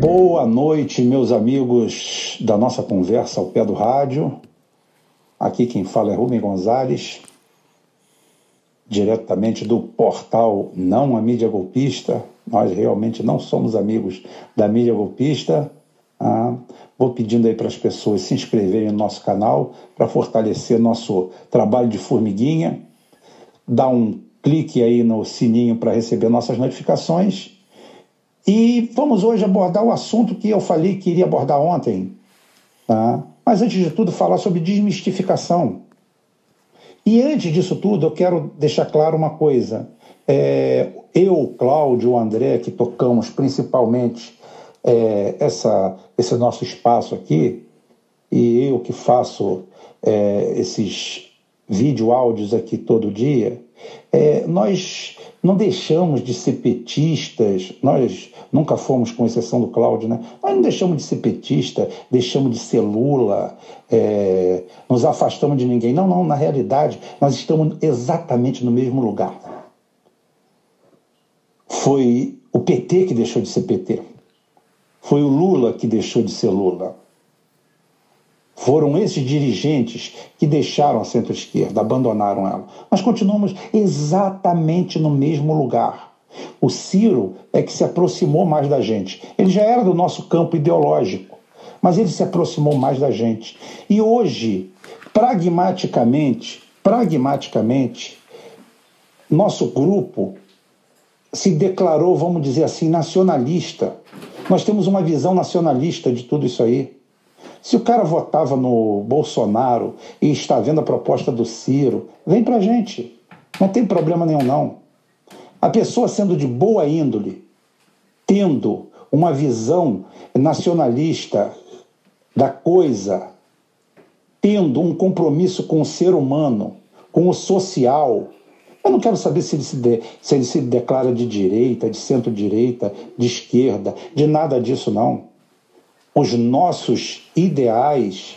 Boa noite, meus amigos da nossa conversa ao pé do rádio. Aqui quem fala é Rubem Gonzalez, diretamente do portal Não a Mídia Golpista. Nós realmente não somos amigos da mídia golpista. Ah, vou pedindo aí para as pessoas se inscreverem no nosso canal para fortalecer nosso trabalho de formiguinha. Dá um clique aí no sininho para receber nossas notificações. E vamos hoje abordar o assunto que eu falei que iria abordar ontem. Tá? Mas antes de tudo, falar sobre desmistificação. E antes disso tudo, eu quero deixar claro uma coisa. É, eu, Cláudio, André, que tocamos principalmente é, essa, esse nosso espaço aqui, e eu que faço é, esses vídeo áudios aqui todo dia, é, nós não deixamos de ser petistas, nós nunca fomos, com exceção do Cláudio, né? nós não deixamos de ser petista, deixamos de ser Lula, é, nos afastamos de ninguém. Não, não, na realidade, nós estamos exatamente no mesmo lugar. Foi o PT que deixou de ser PT. Foi o Lula que deixou de ser Lula. Foram esses dirigentes que deixaram a centro-esquerda, abandonaram ela. Nós continuamos exatamente no mesmo lugar. O Ciro é que se aproximou mais da gente. Ele já era do nosso campo ideológico, mas ele se aproximou mais da gente. E hoje, pragmaticamente, pragmaticamente, nosso grupo se declarou, vamos dizer assim, nacionalista. Nós temos uma visão nacionalista de tudo isso aí. Se o cara votava no Bolsonaro e está vendo a proposta do Ciro, vem pra gente. Não tem problema nenhum, não. A pessoa sendo de boa índole, tendo uma visão nacionalista da coisa, tendo um compromisso com o ser humano, com o social, eu não quero saber se ele se, de, se ele se declara de direita, de centro-direita, de esquerda, de nada disso, não os nossos ideais,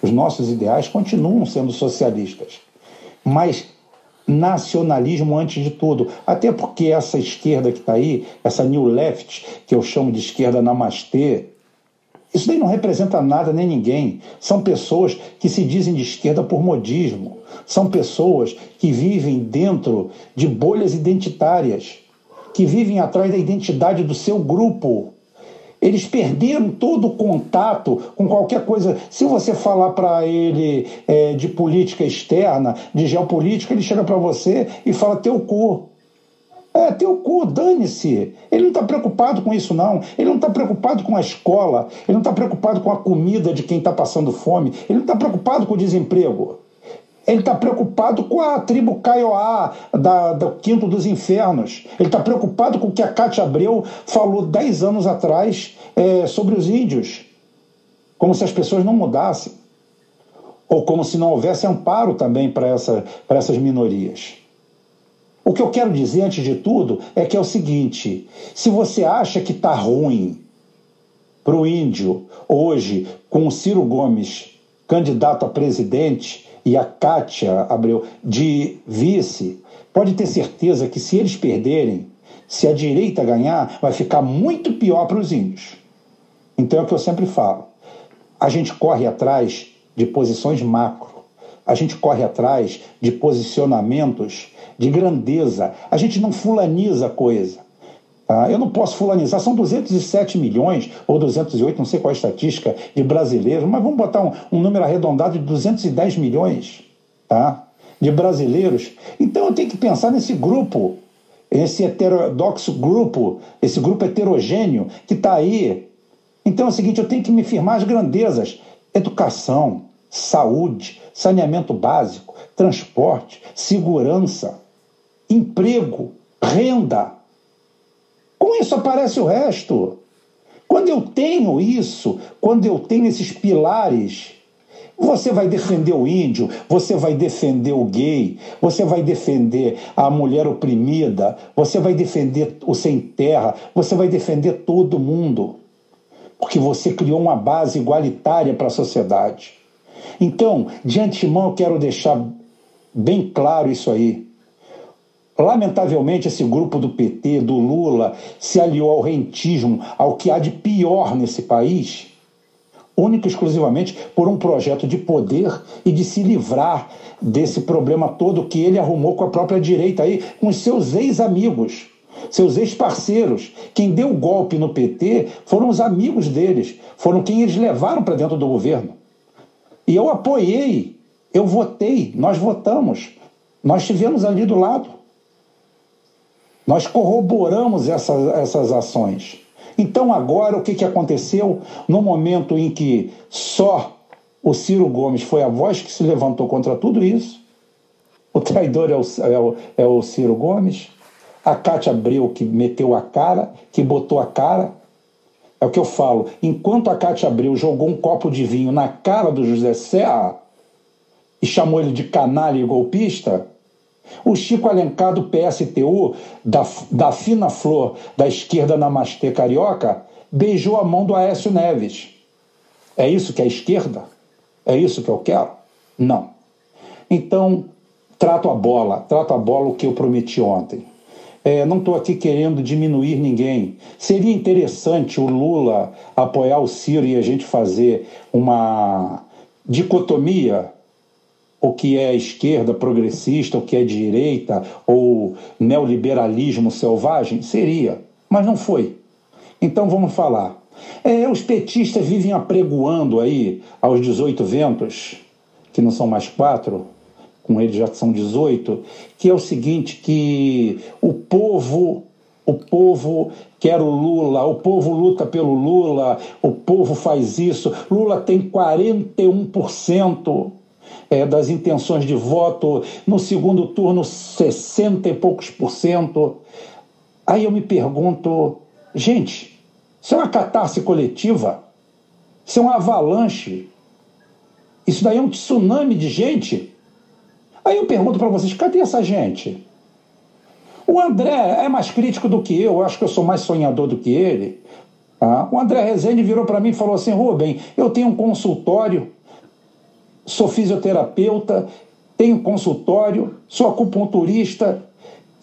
os nossos ideais continuam sendo socialistas, mas nacionalismo antes de tudo. Até porque essa esquerda que está aí, essa New Left, que eu chamo de esquerda namastê, isso daí não representa nada nem ninguém. São pessoas que se dizem de esquerda por modismo. São pessoas que vivem dentro de bolhas identitárias, que vivem atrás da identidade do seu grupo. Eles perderam todo o contato com qualquer coisa. Se você falar para ele é, de política externa, de geopolítica, ele chega para você e fala teu cu. É, teu cu, dane-se. Ele não está preocupado com isso, não. Ele não está preocupado com a escola. Ele não está preocupado com a comida de quem está passando fome. Ele não está preocupado com o desemprego. Ele está preocupado com a tribo Kaiowá, da, do Quinto dos Infernos. Ele está preocupado com o que a Cátia Abreu falou dez anos atrás é, sobre os índios. Como se as pessoas não mudassem. Ou como se não houvesse amparo também para essa, essas minorias. O que eu quero dizer, antes de tudo, é que é o seguinte: se você acha que está ruim para o índio hoje, com o Ciro Gomes candidato a presidente, e a Kátia Abreu de vice, pode ter certeza que se eles perderem, se a direita ganhar, vai ficar muito pior para os índios. Então é o que eu sempre falo. A gente corre atrás de posições macro. A gente corre atrás de posicionamentos de grandeza. A gente não fulaniza coisa. Ah, eu não posso fulanizar, são 207 milhões ou 208, não sei qual é a estatística, de brasileiros, mas vamos botar um, um número arredondado de 210 milhões tá? de brasileiros. Então eu tenho que pensar nesse grupo, esse heterodoxo grupo, esse grupo heterogêneo que está aí. Então é o seguinte: eu tenho que me firmar as grandezas: educação, saúde, saneamento básico, transporte, segurança, emprego, renda. Isso aparece o resto. Quando eu tenho isso, quando eu tenho esses pilares, você vai defender o índio, você vai defender o gay, você vai defender a mulher oprimida, você vai defender o sem terra, você vai defender todo mundo. Porque você criou uma base igualitária para a sociedade. Então, de antemão, eu quero deixar bem claro isso aí. Lamentavelmente, esse grupo do PT, do Lula, se aliou ao rentismo, ao que há de pior nesse país, única e exclusivamente por um projeto de poder e de se livrar desse problema todo que ele arrumou com a própria direita aí, com os seus ex-amigos, seus ex-parceiros. Quem deu golpe no PT foram os amigos deles, foram quem eles levaram para dentro do governo. E eu apoiei, eu votei, nós votamos, nós estivemos ali do lado. Nós corroboramos essas, essas ações. Então, agora, o que, que aconteceu? No momento em que só o Ciro Gomes foi a voz que se levantou contra tudo isso, o traidor é o, é o, é o Ciro Gomes, a Cátia Abreu que meteu a cara, que botou a cara. É o que eu falo. Enquanto a Cátia Abreu jogou um copo de vinho na cara do José Serra e chamou ele de canalha e golpista, o Chico Alencar do PSTU, da, da fina flor da esquerda namastê carioca, beijou a mão do Aécio Neves. É isso que é esquerda? É isso que eu quero? Não. Então, trato a bola, trato a bola o que eu prometi ontem. É, não estou aqui querendo diminuir ninguém. Seria interessante o Lula apoiar o Ciro e a gente fazer uma dicotomia o que é esquerda progressista, o que é direita ou neoliberalismo selvagem? Seria, mas não foi. Então vamos falar. É, os petistas vivem apregoando aí aos 18 ventos, que não são mais quatro, com eles já são 18, que é o seguinte, que o povo o povo quer o Lula, o povo luta pelo Lula, o povo faz isso. Lula tem 41% é, das intenções de voto, no segundo turno, 60 e poucos por cento. Aí eu me pergunto, gente, isso é uma catarse coletiva? Isso é uma avalanche? Isso daí é um tsunami de gente? Aí eu pergunto para vocês, cadê essa gente? O André é mais crítico do que eu, eu acho que eu sou mais sonhador do que ele. Ah, o André Rezende virou para mim e falou assim: Rubem, eu tenho um consultório sou fisioterapeuta, tenho consultório, sou acupunturista,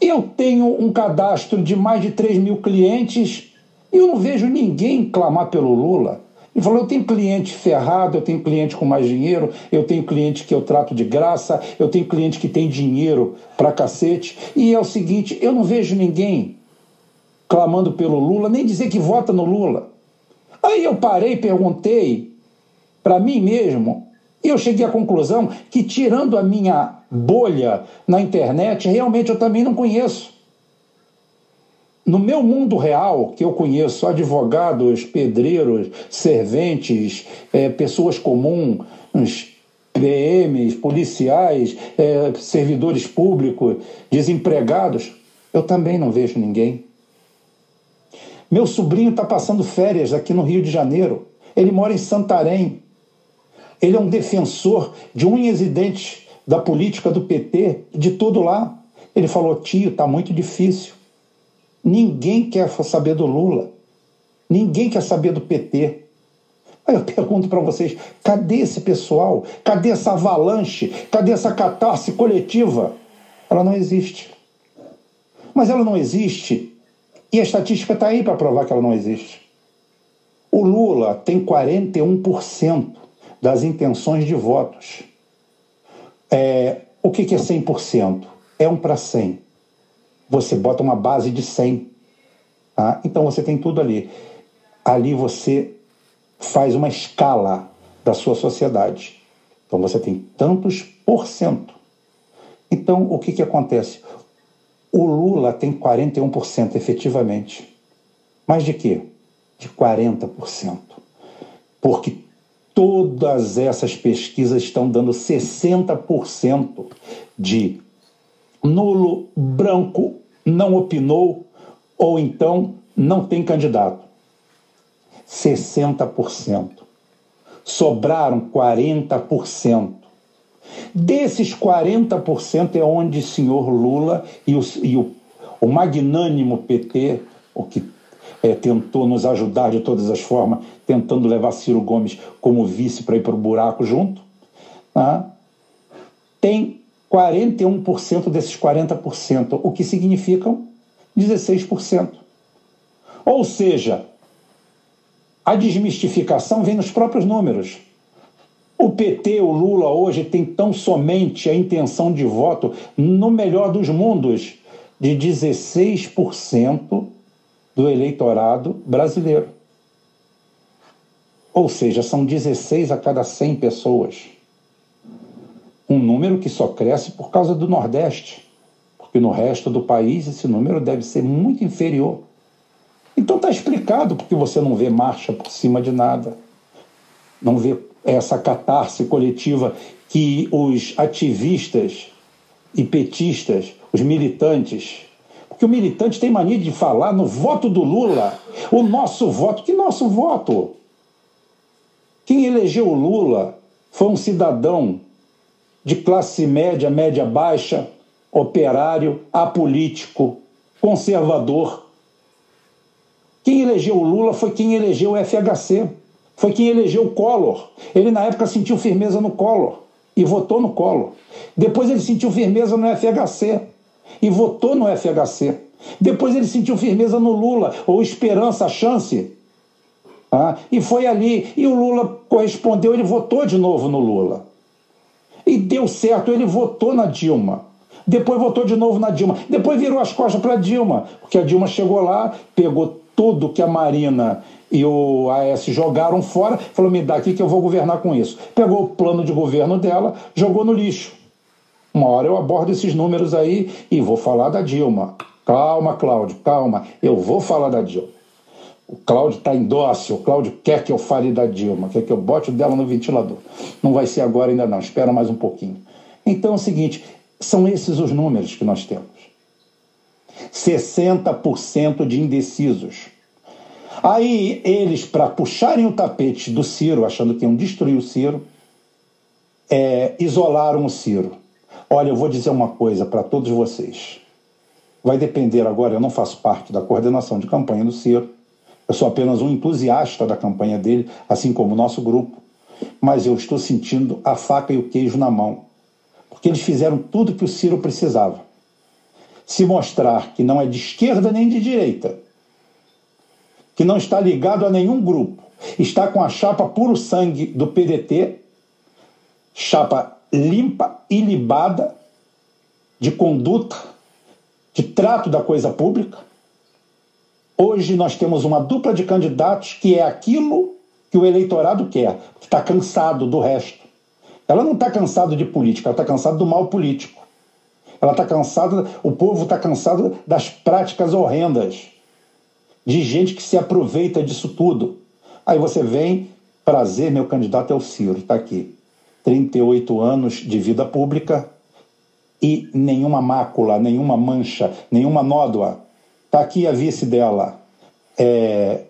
eu tenho um cadastro de mais de 3 mil clientes e eu não vejo ninguém clamar pelo Lula. Ele falou: eu tenho cliente ferrado, eu tenho cliente com mais dinheiro, eu tenho cliente que eu trato de graça, eu tenho cliente que tem dinheiro pra cacete. E é o seguinte: eu não vejo ninguém clamando pelo Lula, nem dizer que vota no Lula. Aí eu parei e perguntei para mim mesmo e eu cheguei à conclusão que, tirando a minha bolha na internet, realmente eu também não conheço. No meu mundo real, que eu conheço advogados, pedreiros, serventes, é, pessoas comuns, PMs, policiais, é, servidores públicos, desempregados, eu também não vejo ninguém. Meu sobrinho está passando férias aqui no Rio de Janeiro. Ele mora em Santarém. Ele é um defensor de unhas e dentes da política do PT, de tudo lá. Ele falou: tio, está muito difícil. Ninguém quer saber do Lula. Ninguém quer saber do PT. Aí eu pergunto para vocês: cadê esse pessoal? Cadê essa avalanche? Cadê essa catarse coletiva? Ela não existe. Mas ela não existe e a estatística está aí para provar que ela não existe. O Lula tem 41% das intenções de votos. É, o que, que é 100%? É um para 100. Você bota uma base de 100. Tá? Então você tem tudo ali. Ali você faz uma escala da sua sociedade. Então você tem tantos por cento. Então o que, que acontece? O Lula tem 41% efetivamente. Mas de quê? De 40%. Porque Todas essas pesquisas estão dando 60% de nulo, branco, não opinou ou então não tem candidato. 60%. Sobraram 40%. Desses 40% é onde o senhor Lula e o, e o, o magnânimo PT, o que é, tentou nos ajudar de todas as formas, tentando levar Ciro Gomes como vice para ir para o buraco junto, né? tem 41% desses 40%, o que significam 16%. Ou seja, a desmistificação vem nos próprios números. O PT, o Lula, hoje tem tão somente a intenção de voto, no melhor dos mundos, de 16% do eleitorado brasileiro. Ou seja, são 16 a cada 100 pessoas. Um número que só cresce por causa do Nordeste, porque no resto do país esse número deve ser muito inferior. Então está explicado porque você não vê marcha por cima de nada, não vê essa catarse coletiva que os ativistas e petistas, os militantes, porque o militante tem mania de falar no voto do Lula, o nosso voto, que nosso voto? Quem elegeu o Lula foi um cidadão de classe média, média baixa, operário, apolítico, conservador. Quem elegeu o Lula foi quem elegeu o FHC, foi quem elegeu o Collor. Ele, na época, sentiu firmeza no Collor e votou no Collor. Depois, ele sentiu firmeza no FHC e votou no FHC. Depois, ele sentiu firmeza no Lula, ou esperança, chance, ah, e foi ali. E o Lula correspondeu, ele votou de novo no Lula. E deu certo, ele votou na Dilma. Depois votou de novo na Dilma. Depois virou as costas para a Dilma, porque a Dilma chegou lá, pegou tudo que a Marina e o AS jogaram fora, falou: me dá aqui que eu vou governar com isso. Pegou o plano de governo dela, jogou no lixo. Uma hora eu abordo esses números aí e vou falar da Dilma. Calma, Cláudio, calma. Eu vou falar da Dilma. O Cláudio está em dócil, o Cláudio quer que eu fale da Dilma, quer que eu bote dela no ventilador. Não vai ser agora ainda não, espera mais um pouquinho. Então é o seguinte, são esses os números que nós temos. 60% de indecisos. Aí eles, para puxarem o tapete do Ciro, achando que iam destruir o Ciro, é, isolaram o Ciro. Olha, eu vou dizer uma coisa para todos vocês. Vai depender agora, eu não faço parte da coordenação de campanha do Ciro, eu sou apenas um entusiasta da campanha dele, assim como o nosso grupo, mas eu estou sentindo a faca e o queijo na mão, porque eles fizeram tudo que o Ciro precisava. Se mostrar que não é de esquerda nem de direita, que não está ligado a nenhum grupo, está com a chapa puro sangue do PDT, chapa limpa e libada de conduta, de trato da coisa pública, Hoje nós temos uma dupla de candidatos que é aquilo que o eleitorado quer, que está cansado do resto. Ela não está cansada de política, ela está cansada do mal político. Ela está cansada, o povo está cansado das práticas horrendas, de gente que se aproveita disso tudo. Aí você vem, prazer, meu candidato é o Ciro, está aqui. 38 anos de vida pública e nenhuma mácula, nenhuma mancha, nenhuma nódoa Está aqui a vice dela. É,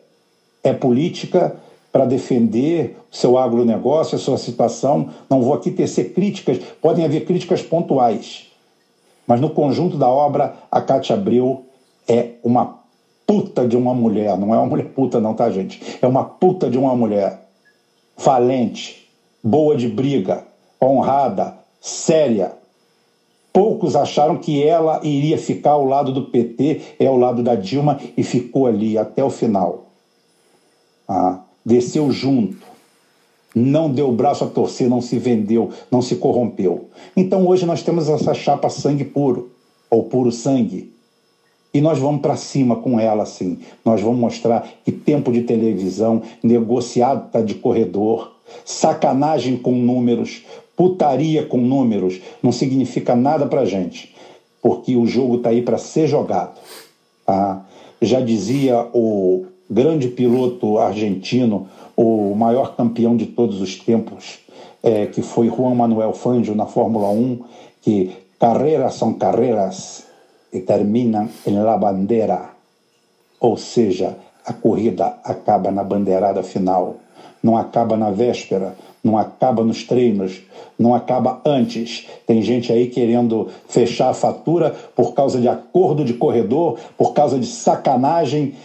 é política para defender o seu agronegócio, a sua situação. Não vou aqui tecer críticas, podem haver críticas pontuais. Mas no conjunto da obra, a Cátia Abreu é uma puta de uma mulher. Não é uma mulher puta, não, tá, gente? É uma puta de uma mulher. Valente, boa de briga, honrada, séria, Poucos acharam que ela iria ficar ao lado do PT, é ao lado da Dilma, e ficou ali até o final. Ah, desceu junto, não deu braço a torcer, não se vendeu, não se corrompeu. Então hoje nós temos essa chapa sangue puro, ou puro sangue. E nós vamos para cima com ela, assim. Nós vamos mostrar que tempo de televisão, negociada de corredor, sacanagem com números, putaria com números não significa nada para gente, porque o jogo está aí para ser jogado. Tá? Já dizia o grande piloto argentino, o maior campeão de todos os tempos, é, que foi Juan Manuel Fangio na Fórmula 1, que carreiras são carreiras e terminam em la bandera. Ou seja, a corrida acaba na bandeirada final, não acaba na véspera, não acaba nos treinos, não acaba antes. Tem gente aí querendo fechar a fatura por causa de acordo de corredor, por causa de sacanagem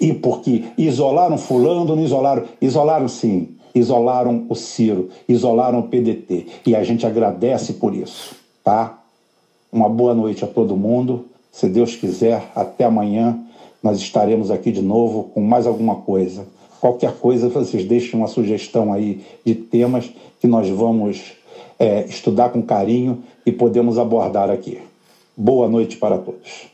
e porque isolaram fulano, não isolaram. Isolaram sim, isolaram o Ciro, isolaram o PDT. E a gente agradece por isso, tá? Uma boa noite a todo mundo. Se Deus quiser, até amanhã nós estaremos aqui de novo com mais alguma coisa. Qualquer coisa, vocês deixem uma sugestão aí de temas que nós vamos é, estudar com carinho e podemos abordar aqui. Boa noite para todos.